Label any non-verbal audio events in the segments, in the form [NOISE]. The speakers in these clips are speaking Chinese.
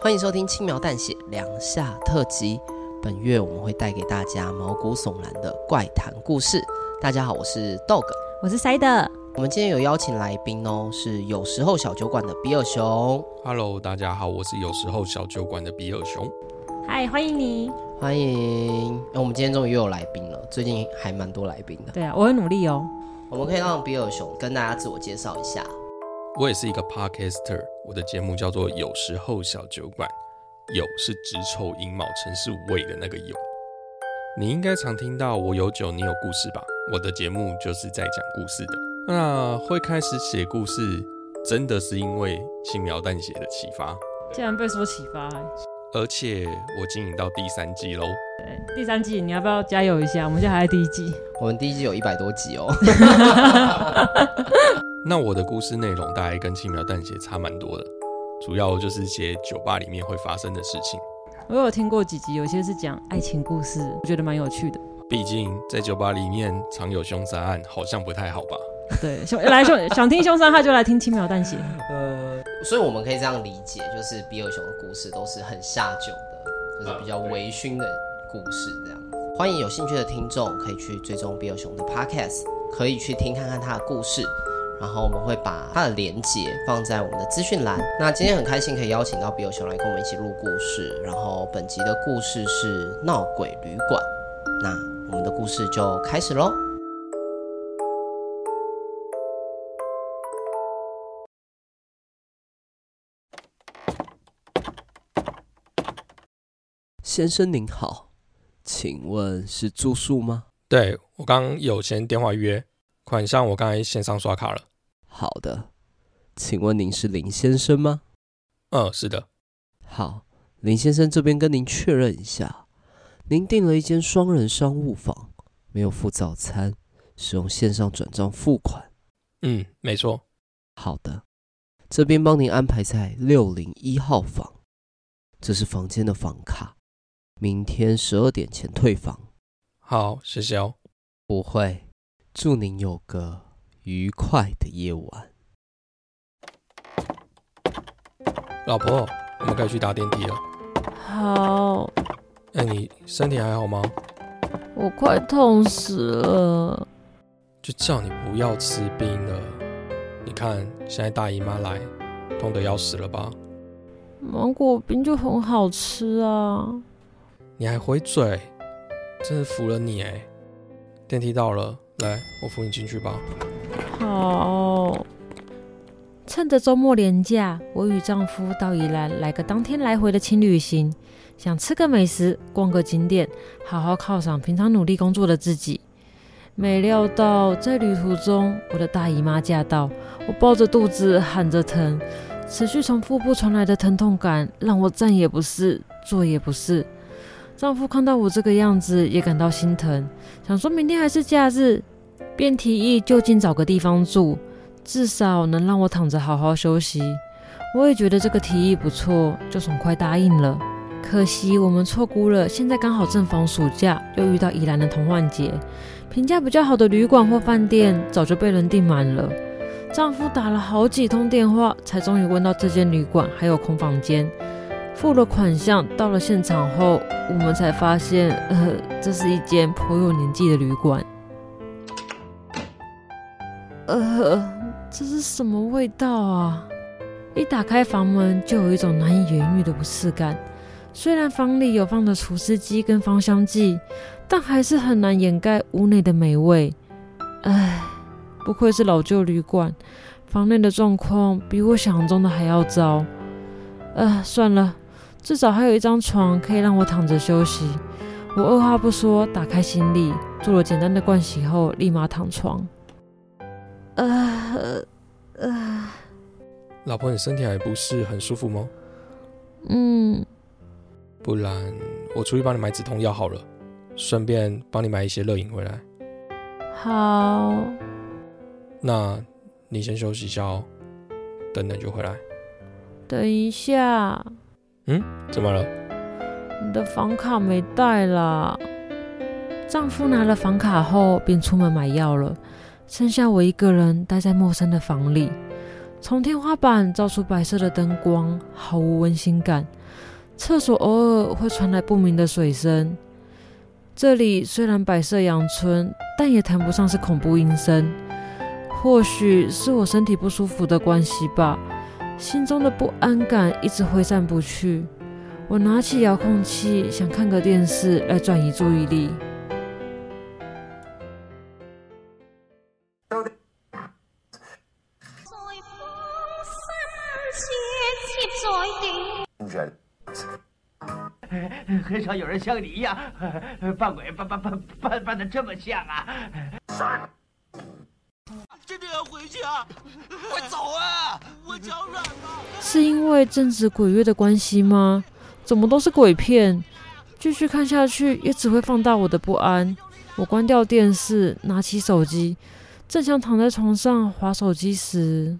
欢迎收听轻描淡写两下特辑。本月我们会带给大家毛骨悚然的怪谈故事。大家好，我是 Dog，我是 Side。我们今天有邀请来宾哦，是有时候小酒馆的比尔熊。Hello，大家好，我是有时候小酒馆的比尔熊。嗨，欢迎你，欢迎。那我们今天终于又有来宾了，最近还蛮多来宾的。对啊，我很努力哦。我们可以让比尔熊跟大家自我介绍一下。我也是一个 Podcaster，我的节目叫做有时候小酒馆。有是直丑寅卯辰巳午未的那个有。你应该常听到我有酒，你有故事吧？我的节目就是在讲故事的。那会开始写故事，真的是因为轻描淡写的启发。竟然被说启发，而且我经营到第三季喽。对，第三季你要不要加油一下？我们现在还在第一季。我们第一季有一百多集哦。[LAUGHS] 那我的故事内容大概跟轻描淡写差蛮多的。主要就是写酒吧里面会发生的事情。我有听过几集，有些是讲爱情故事，我觉得蛮有趣的。毕竟在酒吧里面常有凶杀案，好像不太好吧？[LAUGHS] 对，想来想想听凶杀案就来听轻描淡写。[LAUGHS] 呃，所以我们可以这样理解，就是比尔熊的故事都是很下酒的，就是比较微醺的故事这样。欢迎有兴趣的听众可以去追踪比尔熊的 Podcast，可以去听看看他的故事。然后我们会把它的连接放在我们的资讯栏。那今天很开心可以邀请到比友熊来跟我们一起录故事。然后本集的故事是闹鬼旅馆。那我们的故事就开始喽。先生您好，请问是住宿吗？对，我刚有先电话预约。款项我刚才线上刷卡了。好的，请问您是林先生吗？嗯，是的。好，林先生这边跟您确认一下，您订了一间双人商务房，没有付早餐，使用线上转账付款。嗯，没错。好的，这边帮您安排在六零一号房，这是房间的房卡，明天十二点前退房。好，谢谢哦。不会。祝您有个愉快的夜晚。老婆，我们可以去搭电梯了。好。哎，你身体还好吗？我快痛死了。就叫你不要吃冰了。你看，现在大姨妈来，痛得要死了吧？芒果冰就很好吃啊。你还回嘴，真是服了你哎。电梯到了。来，我扶你进去吧。好。趁着周末连假，我与丈夫到宜兰来个当天来回的轻旅行，想吃个美食，逛个景点，好好犒赏平常努力工作的自己。没料到在旅途中，我的大姨妈驾到，我抱着肚子喊着疼，持续从腹部传来的疼痛感让我站也不是，坐也不是。丈夫看到我这个样子，也感到心疼，想说明天还是假日，便提议就近找个地方住，至少能让我躺着好好休息。我也觉得这个提议不错，就爽快答应了。可惜我们错估了，现在刚好正逢暑假，又遇到宜兰的童玩节，评价比较好的旅馆或饭店早就被人订满了。丈夫打了好几通电话，才终于问到这间旅馆还有空房间。付了款项，到了现场后，我们才发现，呃，这是一间颇有年纪的旅馆。呃，这是什么味道啊？一打开房门，就有一种难以言喻的不适感。虽然房里有放着除湿机跟芳香剂，但还是很难掩盖屋内的美味。唉，不愧是老旧旅馆，房内的状况比我想象中的还要糟。呃，算了。至少还有一张床可以让我躺着休息。我二话不说，打开行李，做了简单的盥洗后，立马躺床。呃呃，老婆，你身体还不是很舒服吗？嗯。不然我出去帮你买止痛药好了，顺便帮你买一些热饮回来。好。那你先休息一下哦，等等就回来。等一下。嗯，怎么了？你的房卡没带啦。丈夫拿了房卡后，便出门买药了，剩下我一个人待在陌生的房里。从天花板照出白色的灯光，毫无温馨感。厕所偶尔会传来不明的水声。这里虽然摆设阳春，但也谈不上是恐怖阴森。或许是我身体不舒服的关系吧，心中的不安感一直挥散不去。我拿起遥控器，想看个电视来转移注意力。很少有人像你一样扮鬼扮扮扮扮扮的这么像啊！真的要回去啊！快走啊！我脚软了。是因为正值鬼月的关系吗？怎么都是鬼片？继续看下去也只会放大我的不安。我关掉电视，拿起手机，正想躺在床上划手机时，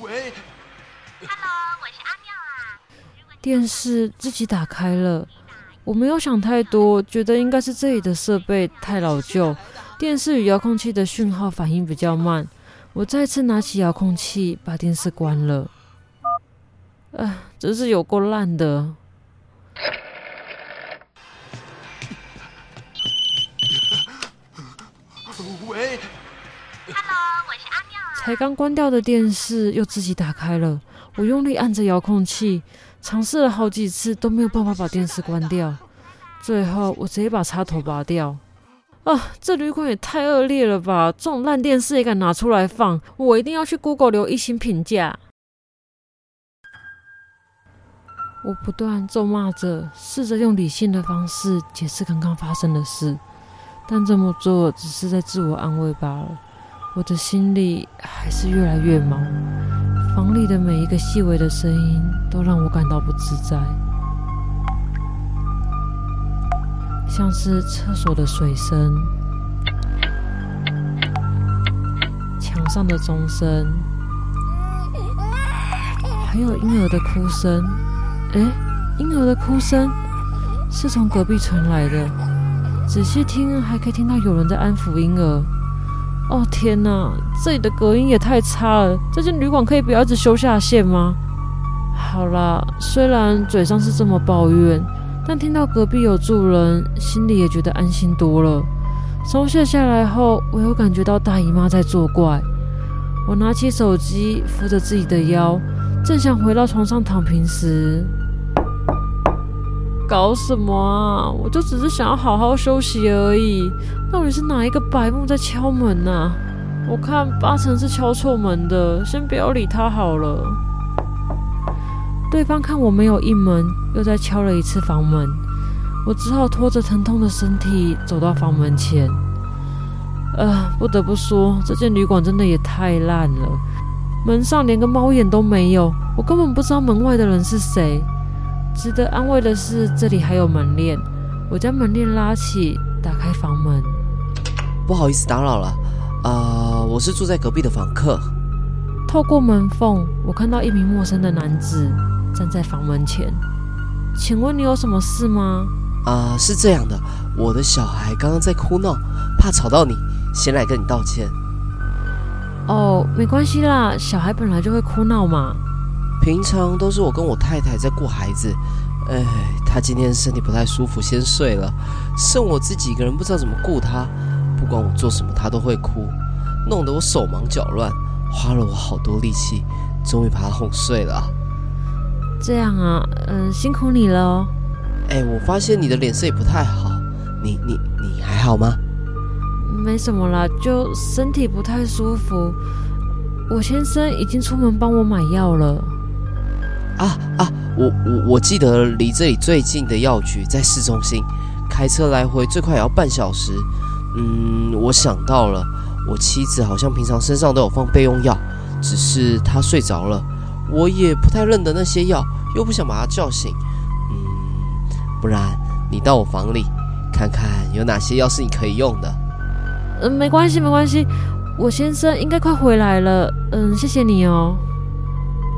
喂，Hello，我是阿妙啊。电视自己打开了。我没有想太多，觉得应该是这里的设备太老旧，电视与遥控器的讯号反应比较慢。我再次拿起遥控器，把电视关了。唉，真是有够烂的。喂，Hello，我是阿妙啊。才刚关掉的电视又自己打开了，我用力按着遥控器。尝试了好几次都没有办法把电视关掉，最后我直接把插头拔掉。啊，这旅馆也太恶劣了吧！这种烂电视也敢拿出来放，我一定要去 Google 留一星评价。我不断咒骂着，试着用理性的方式解释刚刚发生的事，但这么做只是在自我安慰罢了。我的心里还是越来越毛。房里的每一个细微的声音都让我感到不自在，像是厕所的水声、墙上的钟声，还有婴儿的哭声。哎，婴儿的哭声是从隔壁传来的，仔细听还可以听到有人在安抚婴儿。哦天哪，这里的隔音也太差了！这间旅馆可以不要一直修下线吗？好啦，虽然嘴上是这么抱怨，但听到隔壁有住人，心里也觉得安心多了。松懈下来后，我又感觉到大姨妈在作怪。我拿起手机，扶着自己的腰，正想回到床上躺平时，搞什么啊？我就只是想要好好休息而已。到底是哪一个白目在敲门呢、啊？我看八成是敲错门的，先不要理他好了。对方看我没有应门，又再敲了一次房门。我只好拖着疼痛的身体走到房门前。呃，不得不说，这间旅馆真的也太烂了，门上连个猫眼都没有，我根本不知道门外的人是谁。值得安慰的是，这里还有门链。我将门链拉起，打开房门。不好意思打扰了，啊、呃，我是住在隔壁的房客。透过门缝，我看到一名陌生的男子站在房门前。请问你有什么事吗？啊、呃，是这样的，我的小孩刚刚在哭闹，怕吵到你，先来跟你道歉。哦，没关系啦，小孩本来就会哭闹嘛。平常都是我跟我太太在顾孩子，哎，她今天身体不太舒服，先睡了，剩我自己一个人，不知道怎么顾她。不管我做什么，她都会哭，弄得我手忙脚乱，花了我好多力气，终于把她哄睡了。这样啊，嗯，辛苦你了哦。哎，我发现你的脸色也不太好，你你你还好吗？没什么啦，就身体不太舒服。我先生已经出门帮我买药了。啊啊！我我我记得离这里最近的药局在市中心，开车来回最快也要半小时。嗯，我想到了，我妻子好像平常身上都有放备用药，只是她睡着了，我也不太认得那些药，又不想把她叫醒。嗯，不然你到我房里看看有哪些药是你可以用的。嗯，没关系没关系，我先生应该快回来了。嗯，谢谢你哦。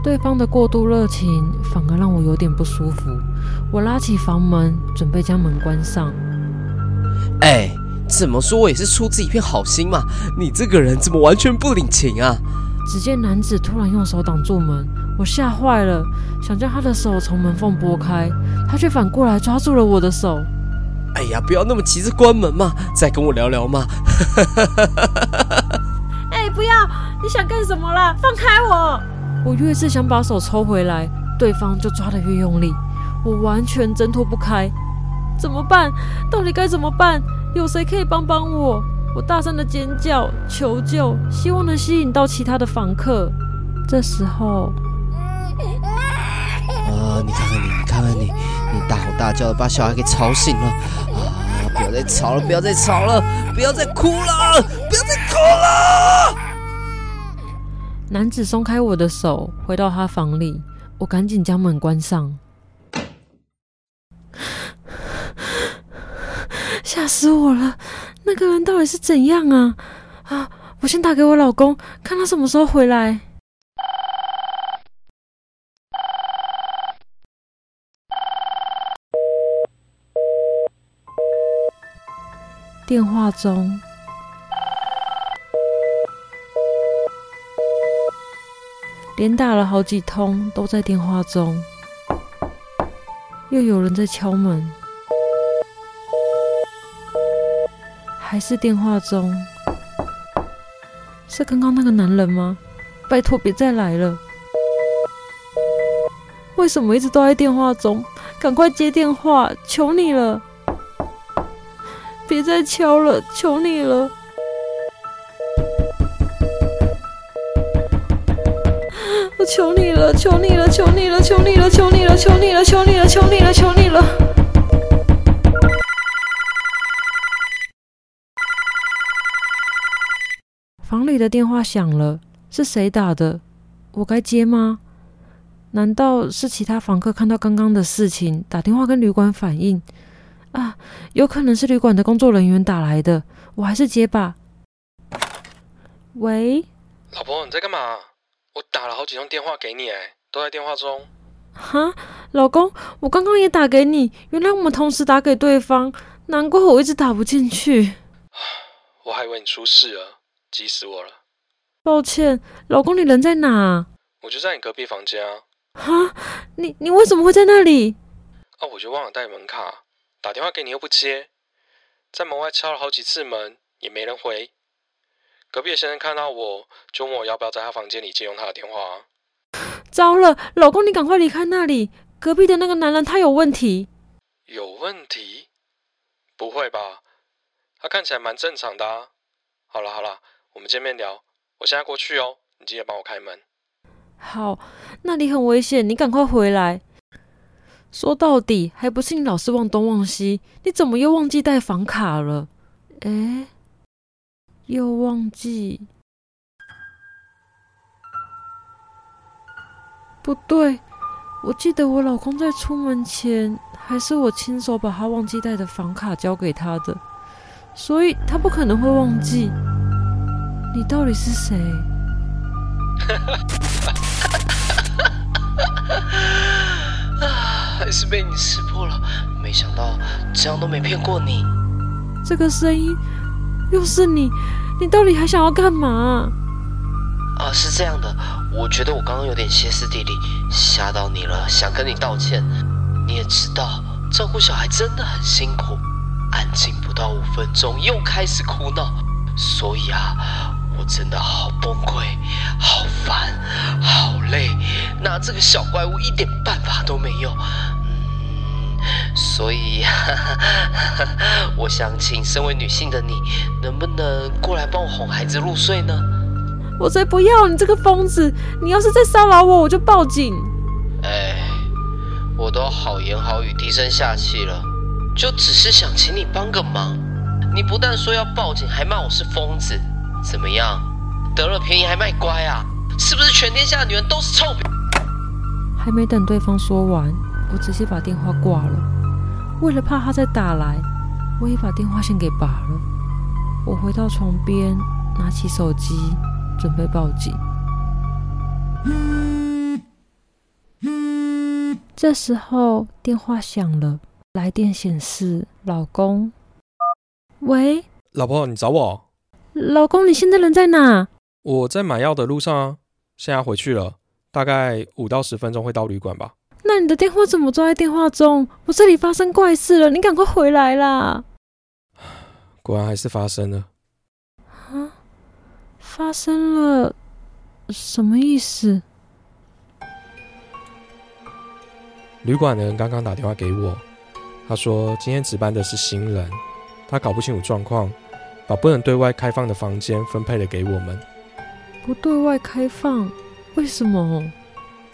对方的过度热情反而让我有点不舒服。我拉起房门，准备将门关上。哎，怎么说我也是出自一片好心嘛。你这个人怎么完全不领情啊？只见男子突然用手挡住门，我吓坏了，想将他的手从门缝拨开，他却反过来抓住了我的手。哎呀，不要那么急着关门嘛，再跟我聊聊嘛。[LAUGHS] 哎，不要！你想干什么啦？放开我！我越是想把手抽回来，对方就抓得越用力，我完全挣脱不开。怎么办？到底该怎么办？有谁可以帮帮我？我大声的尖叫求救，希望能吸引到其他的房客。这时候，啊，你看看你，你看看你，你大吼大叫的把小孩给吵醒了。啊，不要再吵了，不要再吵了，不要再哭了，不要再哭了。男子松开我的手，回到他房里，我赶紧将门关上。吓死我了！那个人到底是怎样啊？啊！我先打给我老公，看他什么时候回来。电话中，连打了好几通，都在电话中。又有人在敲门。还是电话中，是刚刚那个男人吗？拜托别再来了！为什么一直都在电话中？赶快接电话，求你了！别再敲了，求你了！求你了，求你了，求你了，求你了，求你了，求你了，求你了，求你了，求你了！房里的电话响了，是谁打的？我该接吗？难道是其他房客看到刚刚的事情，打电话跟旅馆反映？啊，有可能是旅馆的工作人员打来的，我还是接吧。喂，老婆，你在干嘛？我打了好几通电话给你，哎，都在电话中。哈，老公，我刚刚也打给你，原来我们同时打给对方，难怪我一直打不进去。我还以为你出事了。急死我了！抱歉，老公，你人在哪？我就在你隔壁房间啊。哈，你你为什么会在那里？哦，我就忘了带门卡，打电话给你又不接，在门外敲了好几次门也没人回。隔壁的先生看到我就问我要不要在他房间里借用他的电话。糟了，老公，你赶快离开那里！隔壁的那个男人他有问题。有问题？不会吧？他看起来蛮正常的啊。好了好了。我们见面聊，我现在过去哦，你记得帮我开门。好，那里很危险，你赶快回来。说到底，还不是你老是忘东忘西，你怎么又忘记带房卡了？哎，又忘记？不对，我记得我老公在出门前，还是我亲手把他忘记带的房卡交给他的，所以他不可能会忘记。你到底是谁？啊，[LAUGHS] 还是被你识破了。没想到这样都没骗过你。这个声音又是你，你到底还想要干嘛？啊，是这样的，我觉得我刚刚有点歇斯底里，吓到你了，想跟你道歉。你也知道，照顾小孩真的很辛苦，安静不到五分钟又开始哭闹，所以啊。我真的好崩溃，好烦，好累，拿这个小怪物一点办法都没有。嗯，所以 [LAUGHS] 我想请身为女性的你，能不能过来帮我哄孩子入睡呢？我才不要！你这个疯子！你要是再骚扰我，我就报警。哎，我都好言好语、低声下气了，就只是想请你帮个忙。你不但说要报警，还骂我是疯子。怎么样？得了便宜还卖乖啊？是不是全天下的女人都是臭婊？还没等对方说完，我直接把电话挂了。为了怕他再打来，我也把电话线给拔了。我回到床边，拿起手机准备报警。这时候电话响了，来电显示老公。喂。老婆，你找我？老公，你现在人在哪？我在买药的路上啊，现在回去了，大概五到十分钟会到旅馆吧。那你的电话怎么挂在电话中？我这里发生怪事了，你赶快回来啦！果然还是发生了。啊？发生了？什么意思？旅馆的人刚刚打电话给我，他说今天值班的是新人，他搞不清楚状况，把不能对外开放的房间分配了给我们。不对外开放？为什么？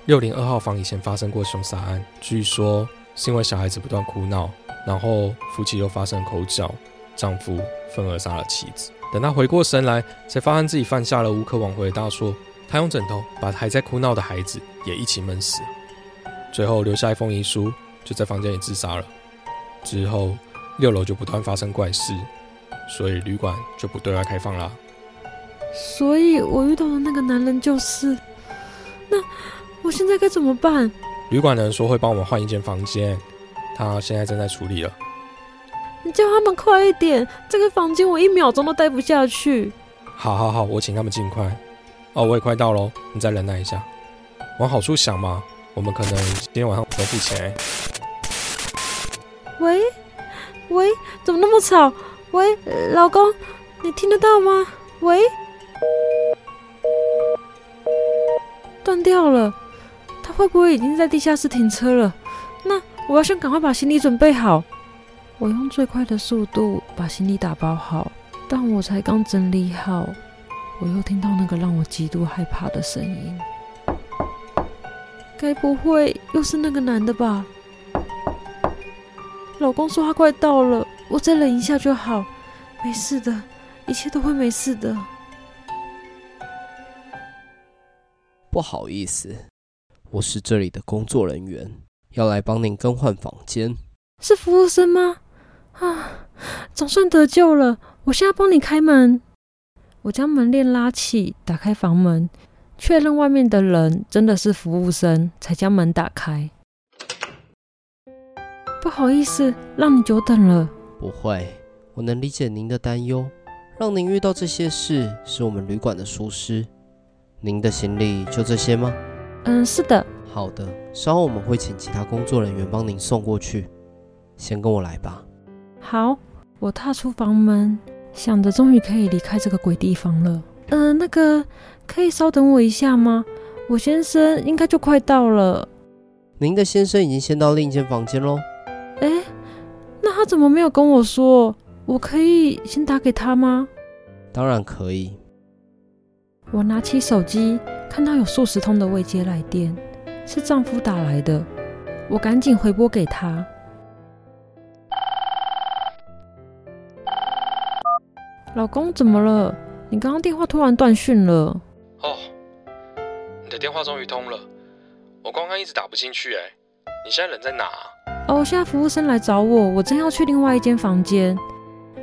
六零二号房以前发生过凶杀案，据说是因为小孩子不断哭闹，然后夫妻又发生口角，丈夫愤而杀了妻子。等他回过神来，才发现自己犯下了无可挽回的大错。他用枕头把还在哭闹的孩子也一起闷死。最后留下一封遗书，就在房间里自杀了。之后六楼就不断发生怪事，所以旅馆就不对外开放啦。所以我遇到的那个男人就是……那我现在该怎么办？旅馆的人说会帮我们换一间房间，他现在正在处理了。你叫他们快一点，这个房间我一秒钟都待不下去。好好好，我请他们尽快。哦，我也快到喽，你再忍耐一下。往好处想嘛。我们可能今天晚上不付钱。喂，喂，怎么那么吵？喂，老公，你听得到吗？喂，会不会已经在地下室停车了？那我要先赶快把行李准备好。我用最快的速度把行李打包好，但我才刚整理好，我又听到那个让我极度害怕的声音。该不会又是那个男的吧？老公说他快到了，我再忍一下就好，没事的，一切都会没事的。不好意思，我是这里的工作人员，要来帮您更换房间。是服务生吗？啊，总算得救了！我现在帮你开门。我将门链拉起，打开房门。确认外面的人真的是服务生，才将门打开。不好意思，让你久等了。不会，我能理解您的担忧。让您遇到这些事，是我们旅馆的疏失。您的行李就这些吗？嗯，是的。好的，稍后我们会请其他工作人员帮您送过去。先跟我来吧。好，我踏出房门，想着终于可以离开这个鬼地方了。嗯、呃，那个。可以稍等我一下吗？我先生应该就快到了。您的先生已经先到另一间房间喽。哎，那他怎么没有跟我说？我可以先打给他吗？当然可以。我拿起手机，看到有数十通的未接来电，是丈夫打来的。我赶紧回拨给他。老公，怎么了？你刚刚电话突然断讯了。哦，你的电话终于通了，我刚刚一直打不进去哎，你现在人在哪？哦，现在服务生来找我，我正要去另外一间房间。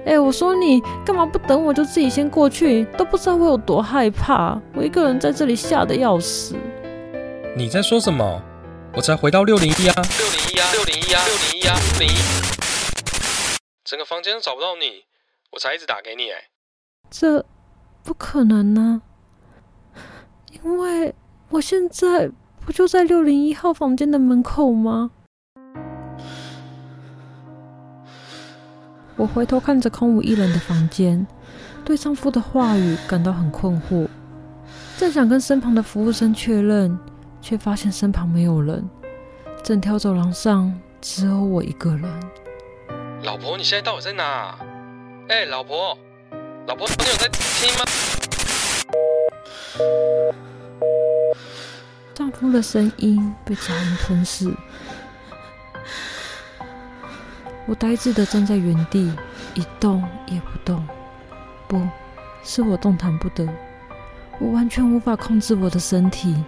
哎，我说你干嘛不等我就自己先过去？都不知道我有多害怕，我一个人在这里吓得要死。你在说什么？我才回到六零一啊，六零一啊，六零一啊，六零一啊，六零一，整个房间都找不到你，我才一直打给你哎。这不可能呢。因为我现在不就在六零一号房间的门口吗？我回头看着空无一人的房间，对丈夫的话语感到很困惑。正想跟身旁的服务生确认，却发现身旁没有人，整条走廊上只有我一个人。老婆，你现在到底在哪？哎，老婆，老婆，你有在听吗？丈夫的声音被杂音吞噬，我呆滞的站在原地，一动也不动。不，是我动弹不得，我完全无法控制我的身体，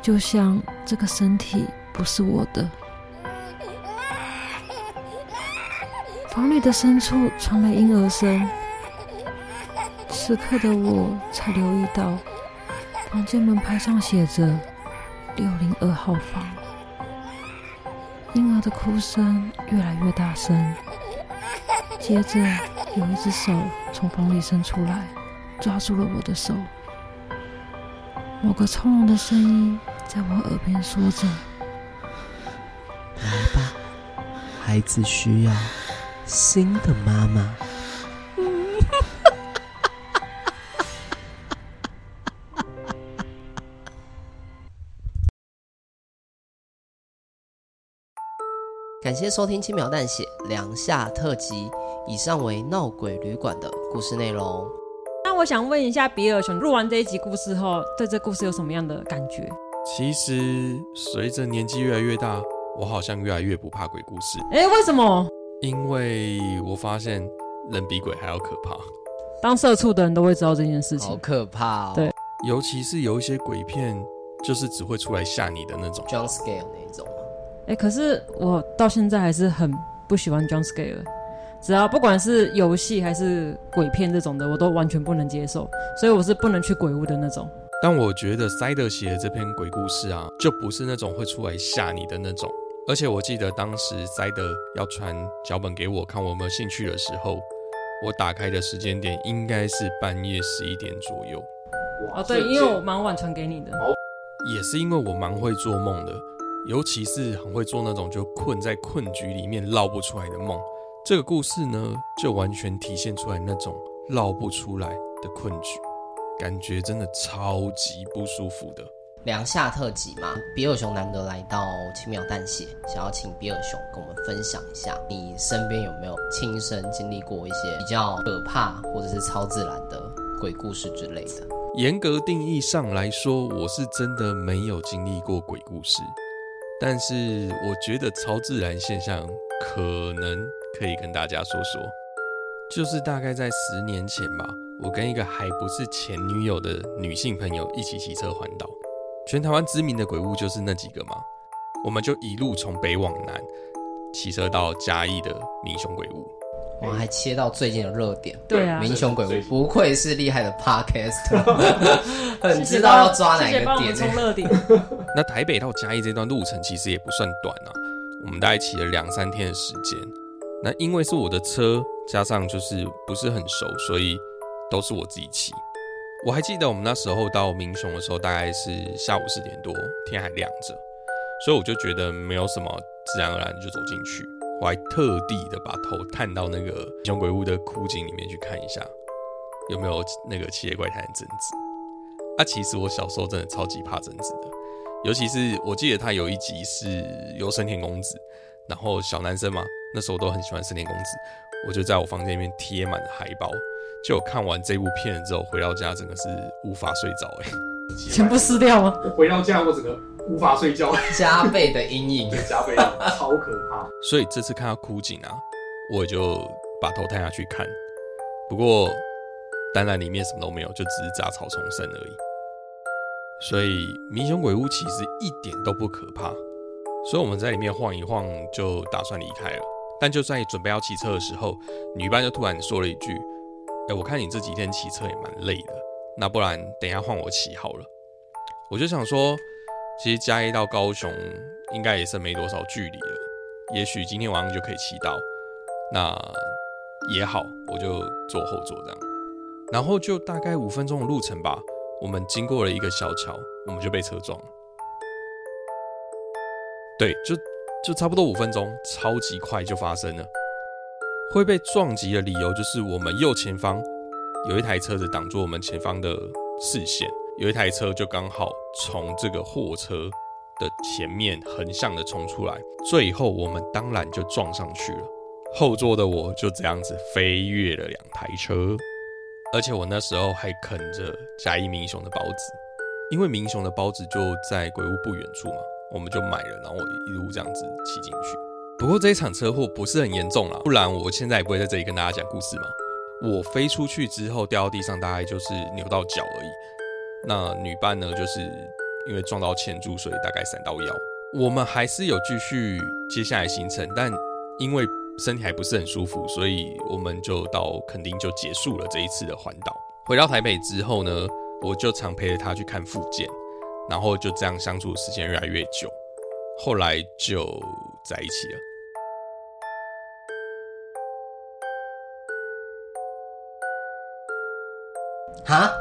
就像这个身体不是我的。房里的深处传来婴儿声，此刻的我才留意到，房间门牌上写着。六零二号房，婴儿的哭声越来越大声，接着有一只手从房里伸出来，抓住了我的手。某个从容的声音在我耳边说着：“来吧，孩子需要新的妈妈。”感谢收听轻描淡写梁夏特辑，以上为闹鬼旅馆的故事内容。那我想问一下比尔熊，录完这一集故事后，对这故事有什么样的感觉？其实随着年纪越来越大，我好像越来越不怕鬼故事。哎，为什么？因为我发现人比鬼还要可怕。当社畜的人都会知道这件事情，好可怕哦。对，尤其是有一些鬼片，就是只会出来吓你的那种，jump scare 那一种。哎，可是我到现在还是很不喜欢 jump scare，只要不管是游戏还是鬼片这种的，我都完全不能接受，所以我是不能去鬼屋的那种。但我觉得塞德写的这篇鬼故事啊，就不是那种会出来吓你的那种。而且我记得当时塞德要传脚本给我看，我有没有兴趣的时候，我打开的时间点应该是半夜十一点左右。哦，对，因为我蛮晚传给你的。也是因为我蛮会做梦的。尤其是很会做那种就困在困局里面绕不出来的梦，这个故事呢，就完全体现出来那种绕不出来的困局，感觉真的超级不舒服的。梁夏特辑嘛，比尔熊难得来到轻描淡写，想要请比尔熊跟我们分享一下，你身边有没有亲身经历过一些比较可怕或者是超自然的鬼故事之类的？严格定义上来说，我是真的没有经历过鬼故事。但是我觉得超自然现象可能可以跟大家说说，就是大概在十年前吧，我跟一个还不是前女友的女性朋友一起骑车环岛，全台湾知名的鬼屋就是那几个嘛，我们就一路从北往南骑车到嘉义的民雄鬼屋。我还切到最近的热点，对啊，民雄鬼屋不愧是厉害的 Podcast，[LAUGHS] 很知道要抓哪个点。冲热点。[LAUGHS] 那台北到嘉义这段路程其实也不算短啊，我们大概骑了两三天的时间。那因为是我的车，加上就是不是很熟，所以都是我自己骑。我还记得我们那时候到民雄的时候，大概是下午四点多，天还亮着，所以我就觉得没有什么，自然而然就走进去。我还特地的把头探到那个熊鬼屋的枯井里面去看一下，有没有那个七夜怪谈的贞子。啊，其实我小时候真的超级怕贞子的，尤其是我记得他有一集是有森田公子，然后小男生嘛，那时候都很喜欢森田公子，我就在我房间里面贴满了海报。就看完这部片之后，回到家真的是无法睡着，[LAUGHS] 哎，全部撕掉吗？回到家我整个。无法睡觉，加倍的阴影，[LAUGHS] 加倍的超可怕。所以这次看到枯井啊，我就把头探下去看。不过当然里面什么都没有，就只是杂草丛生而已。所以迷雄鬼屋其实一点都不可怕。所以我们在里面晃一晃，就打算离开了。但就在准备要骑车的时候，女伴就突然说了一句：“哎，我看你这几天骑车也蛮累的，那不然等一下换我骑好了。”我就想说。其实嘉义到高雄应该也是没多少距离了，也许今天晚上就可以骑到，那也好，我就坐后座这样，然后就大概五分钟的路程吧，我们经过了一个小桥，我们就被车撞了。对，就就差不多五分钟，超级快就发生了。会被撞击的理由就是我们右前方有一台车子挡住我们前方的视线。有一台车就刚好从这个货车的前面横向的冲出来，最后我们当然就撞上去了。后座的我就这样子飞跃了两台车，而且我那时候还啃着嘉义民雄的包子，因为民雄的包子就在鬼屋不远处嘛，我们就买了，然后我一路这样子骑进去。不过这一场车祸不是很严重啦，不然我现在也不会在这里跟大家讲故事嘛。我飞出去之后掉到地上，大概就是扭到脚而已。那女伴呢，就是因为撞到前柱，所以大概闪到腰。我们还是有继续接下来行程，但因为身体还不是很舒服，所以我们就到垦丁就结束了这一次的环岛。回到台北之后呢，我就常陪着她去看复健，然后就这样相处的时间越来越久，后来就在一起了。哈，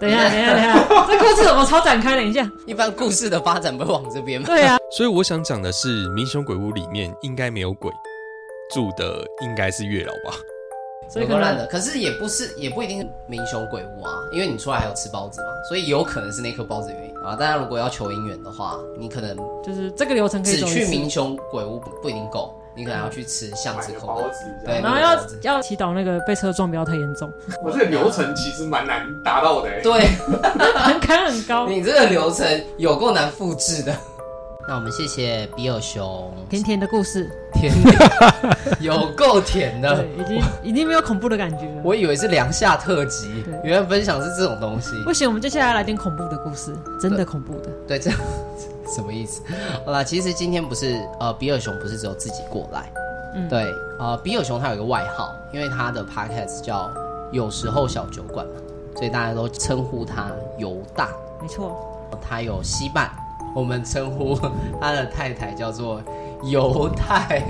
等一下，[LAUGHS] 等一下，等一下，这故事怎么超展开？等一下，一般故事的发展不会往这边吗？对啊，所以我想讲的是，民雄鬼屋里面应该没有鬼，住的应该是月老吧。所以可能烂的，可是也不是，也不一定是民雄鬼屋啊，因为你出来还有吃包子嘛，所以有可能是那颗包子原因啊。大家如果要求姻缘的话，你可能就是这个流程可以只去民雄鬼屋不不一定够，你可能要去吃巷子口包子，对，然后要要祈祷那个被车撞不要太严重。[LAUGHS] 我这个流程其实蛮难达到的，对，门槛很高，[LAUGHS] 你这个流程有够难复制的。[LAUGHS] 那我们谢谢比尔熊甜甜的故事，甜有够甜的，对，已经已经没有恐怖的感觉了。我以为是凉夏特辑，原来分享是这种东西。不行，我们接下来来点恐怖的故事，真的恐怖的。对，这样什么意思？好啦，其实今天不是呃，比尔熊不是只有自己过来，嗯，对，呃，比尔熊他有一个外号，因为他的 podcast 叫有时候小酒馆嘛，所以大家都称呼他犹大。没错，他有西半。我们称呼他的太太叫做犹太，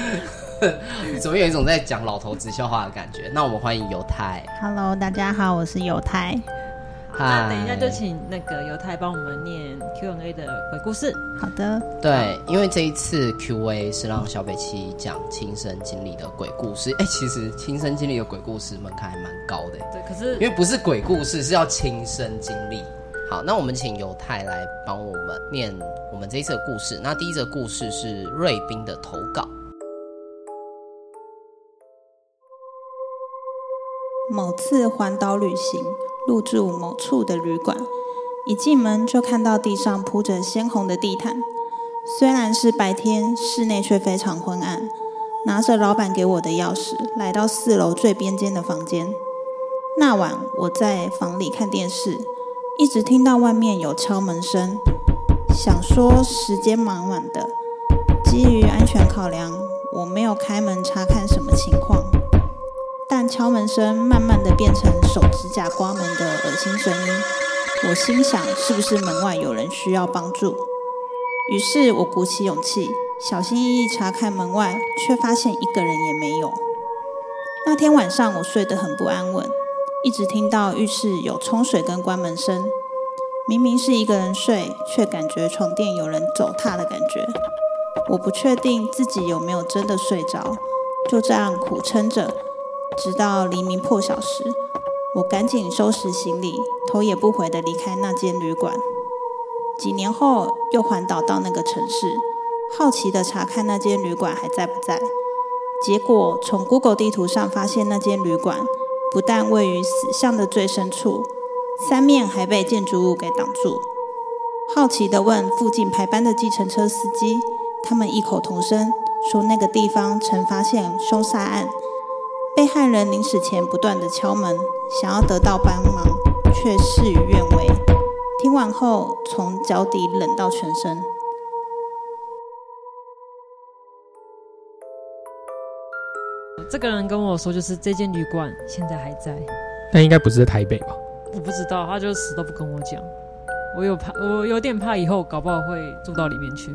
[LAUGHS] 怎么有一种在讲老头子笑话的感觉？那我们欢迎犹太。Hello，大家好，我是犹太。那等一下就请那个犹太帮我们念 Q&A 的鬼故事。好的。对，因为这一次 Q&A 是让小北七讲亲身经历的鬼故事。哎，其实亲身经历的鬼故事门槛还蛮高的。对，可是因为不是鬼故事，是要亲身经历。好，那我们请犹太来帮我们念我们这一次的故事。那第一则故事是瑞斌的投稿。某次环岛旅行，入住某处的旅馆，一进门就看到地上铺着鲜红的地毯。虽然是白天，室内却非常昏暗。拿着老板给我的钥匙，来到四楼最边间的房间。那晚我在房里看电视。一直听到外面有敲门声，想说时间蛮晚的，基于安全考量，我没有开门查看什么情况。但敲门声慢慢的变成手指甲刮门的恶心声音，我心想是不是门外有人需要帮助？于是我鼓起勇气，小心翼翼查看门外，却发现一个人也没有。那天晚上我睡得很不安稳。一直听到浴室有冲水跟关门声，明明是一个人睡，却感觉床垫有人走踏的感觉。我不确定自己有没有真的睡着，就这样苦撑着，直到黎明破晓时，我赶紧收拾行李，头也不回地离开那间旅馆。几年后又环岛到那个城市，好奇地查看那间旅馆还在不在。结果从 Google 地图上发现那间旅馆。不但位于死巷的最深处，三面还被建筑物给挡住。好奇地问附近排班的计程车司机，他们异口同声说那个地方曾发现凶杀案，被害人临死前不断的敲门，想要得到帮忙，却事与愿违。听完后，从脚底冷到全身。这个人跟我说，就是这间旅馆现在还在，但应该不是在台北吧？我不知道，他就死都不跟我讲。我有怕，我有点怕以后搞不好会住到里面去。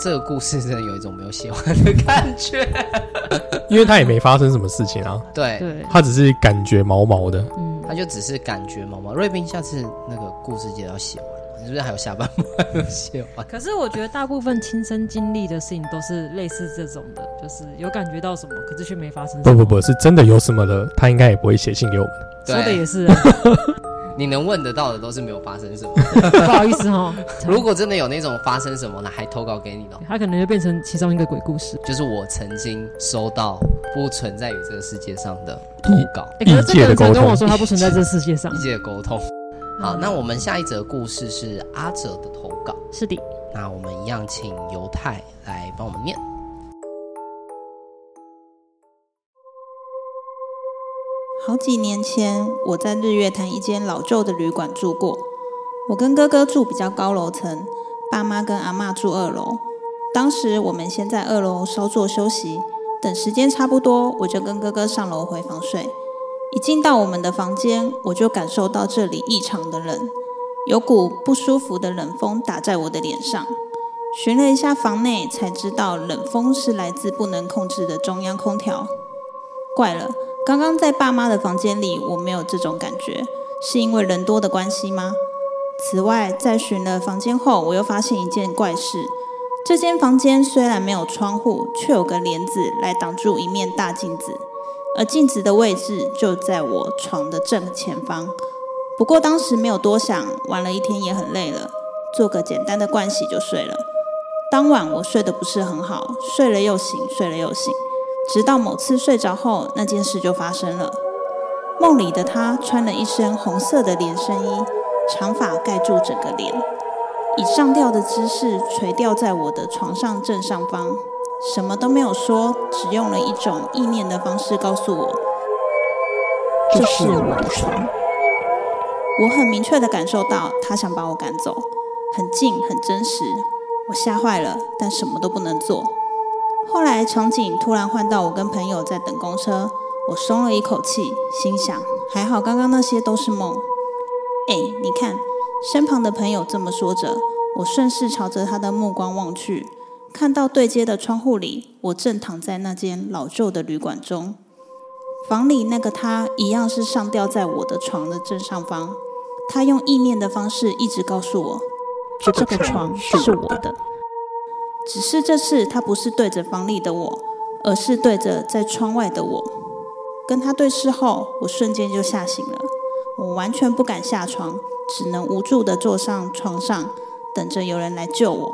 这个故事真的有一种没有写完的感觉，因为他也没发生什么事情啊。对，对，他只是感觉毛毛的。嗯，他就只是感觉毛毛。瑞斌，下次那个故事记得要写完。你是不是还有下半部写完？可是我觉得大部分亲身经历的事情都是类似这种的，就是有感觉到什么，可是却没发生。不不不，是真的有什么的，他应该也不会写信给我们。说的也是啊。[LAUGHS] [LAUGHS] 你能问得到的都是没有发生什么。[LAUGHS] 不好意思 [LAUGHS] 哈，如果真的有那种发生什么，那还投稿给你的，它可能就变成其中一个鬼故事。就是我曾经收到不存在于这个世界上的投稿。哎、欸，可是这个人才跟我说他不存在这个世界上。异界的沟通。好，那我们下一则故事是阿哲的投稿。是的，那我们一样请犹太来帮我们念。好几年前，我在日月潭一间老旧的旅馆住过。我跟哥哥住比较高楼层，爸妈跟阿嬷住二楼。当时我们先在二楼稍作休息，等时间差不多，我就跟哥哥上楼回房睡。一进到我们的房间，我就感受到这里异常的冷，有股不舒服的冷风打在我的脸上。寻了一下房内，才知道冷风是来自不能控制的中央空调。怪了，刚刚在爸妈的房间里，我没有这种感觉，是因为人多的关系吗？此外，在巡了房间后，我又发现一件怪事：这间房间虽然没有窗户，却有个帘子来挡住一面大镜子，而镜子的位置就在我床的正前方。不过当时没有多想，玩了一天也很累了，做个简单的盥洗就睡了。当晚我睡得不是很好，睡了又醒，睡了又醒，直到某次睡着后，那件事就发生了。梦里的他穿了一身红色的连身衣。长发盖住整个脸，以上吊的姿势垂吊在我的床上正上方，什么都没有说，只用了一种意念的方式告诉我：“这是我的床。”我很明确的感受到他想把我赶走，很近很真实，我吓坏了，但什么都不能做。后来场景突然换到我跟朋友在等公车，我松了一口气，心想：还好刚刚那些都是梦。哎，你看，身旁的朋友这么说着，我顺势朝着他的目光望去，看到对街的窗户里，我正躺在那间老旧的旅馆中。房里那个他一样是上吊在我的床的正上方。他用意念的方式一直告诉我，这个床是我的。只是这次他不是对着房里的我，而是对着在窗外的我。跟他对视后，我瞬间就吓醒了。我完全不敢下床，只能无助地坐上床上，等着有人来救我。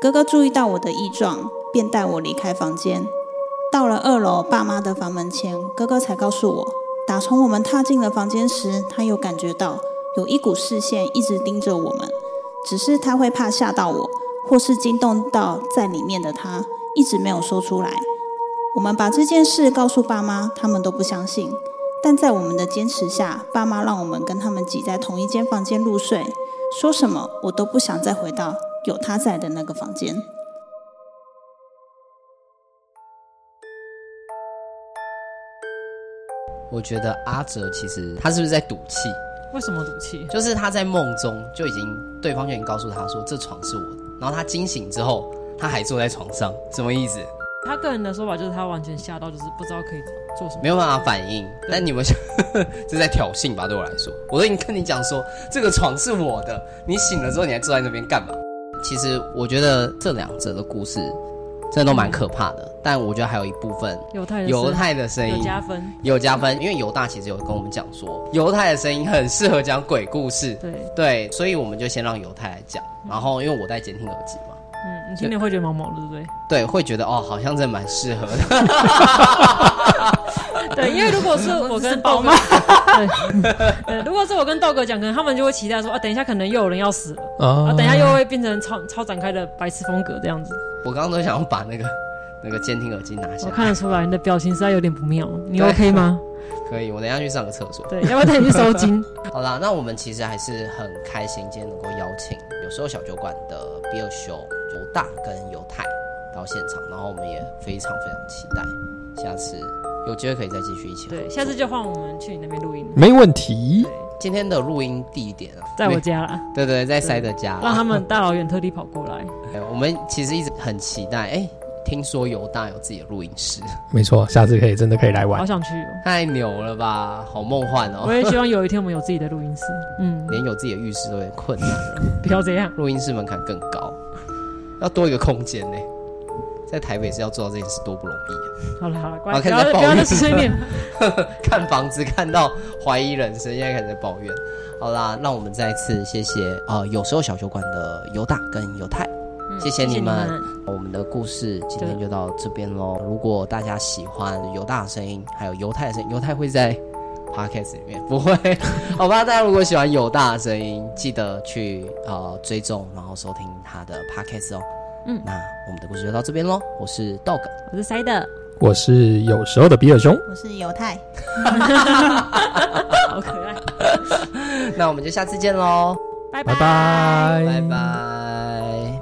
哥哥注意到我的异状，便带我离开房间。到了二楼爸妈的房门前，哥哥才告诉我，打从我们踏进了房间时，他有感觉到有一股视线一直盯着我们，只是他会怕吓到我，或是惊动到在里面的他，一直没有说出来。我们把这件事告诉爸妈，他们都不相信。但在我们的坚持下，爸妈让我们跟他们挤在同一间房间入睡。说什么我都不想再回到有他在的那个房间。我觉得阿哲其实他是不是在赌气？为什么赌气？就是他在梦中就已经对方就已经告诉他说，这床是我的，然后他惊醒之后他还坐在床上，什么意思？他个人的说法就是他完全吓到，就是不知道可以做什么，没有办法反应。但你们想，[LAUGHS] 这在挑衅吧？对我来说，我都已经跟你讲说这个床是我的，你醒了之后你还坐在那边干嘛？其实我觉得这两者的故事真的都蛮可怕的，嗯、但我觉得还有一部分犹太犹太的声音。有加分，有加分，因为犹大其实有跟我们讲说，犹太的声音很适合讲鬼故事，对。对，所以我们就先让犹太来讲，然后因为我戴监听耳机嘛。嗯，你听了会觉得毛毛的，对不对？对，会觉得哦，好像真的蛮适合的。[LAUGHS] 对，因为如果是我跟豆哥，[LAUGHS] [LAUGHS] 对，如果是我跟豆哥讲，可能他们就会期待说啊，等一下可能又有人要死了啊，等一下又会变成超超展开的白痴风格这样子。我刚刚都想要把那个那个监听耳机拿下来。我看得出来你的表情实在有点不妙，你 OK 吗？可以，我等一下去上个厕所。对，要不要带你去收金？[LAUGHS] 好啦，那我们其实还是很开心，今天能够邀请有时候小酒馆的 Bill 兄。犹大跟犹太到现场，然后我们也非常非常期待下次有机会可以再继续一起。对，下次就换我们去你那边录音。没问题。今天的录音地点啊，在我家啦。对对，在塞德家，让他们大老远特地跑过来。[LAUGHS] 我们其实一直很期待。哎，听说犹大有自己的录音室，没错，下次可以真的可以来玩。好想去哦，太牛了吧，好梦幻哦。我也希望有一天我们有自己的录音室。嗯，[LAUGHS] 连有自己的浴室都有点困难了。[LAUGHS] 不要这样，录音室门槛更高。要多一个空间呢，在台北是要做到这件事多不容易啊！好了好了，开始在抱怨，[LAUGHS] 看房子看到怀疑人生，现在开始在抱怨。好啦，让我们再次谢谢啊、呃，有时候小酒馆的犹大跟犹太，嗯、谢谢你们。谢谢你。我们的故事今天就到这边喽。如果大家喜欢犹大的声音，还有犹太的声音，犹太会在 Podcast 里面不会？[LAUGHS] 好吧，大家如果喜欢犹大的声音，记得去呃追踪，然后收听他的 Podcast 哦。嗯，那我们的故事就到这边喽。我是 Dog，我是 Side，我是有时候的比尔熊，我是犹太，[LAUGHS] 好可爱。[LAUGHS] 那我们就下次见喽，拜拜拜拜拜拜。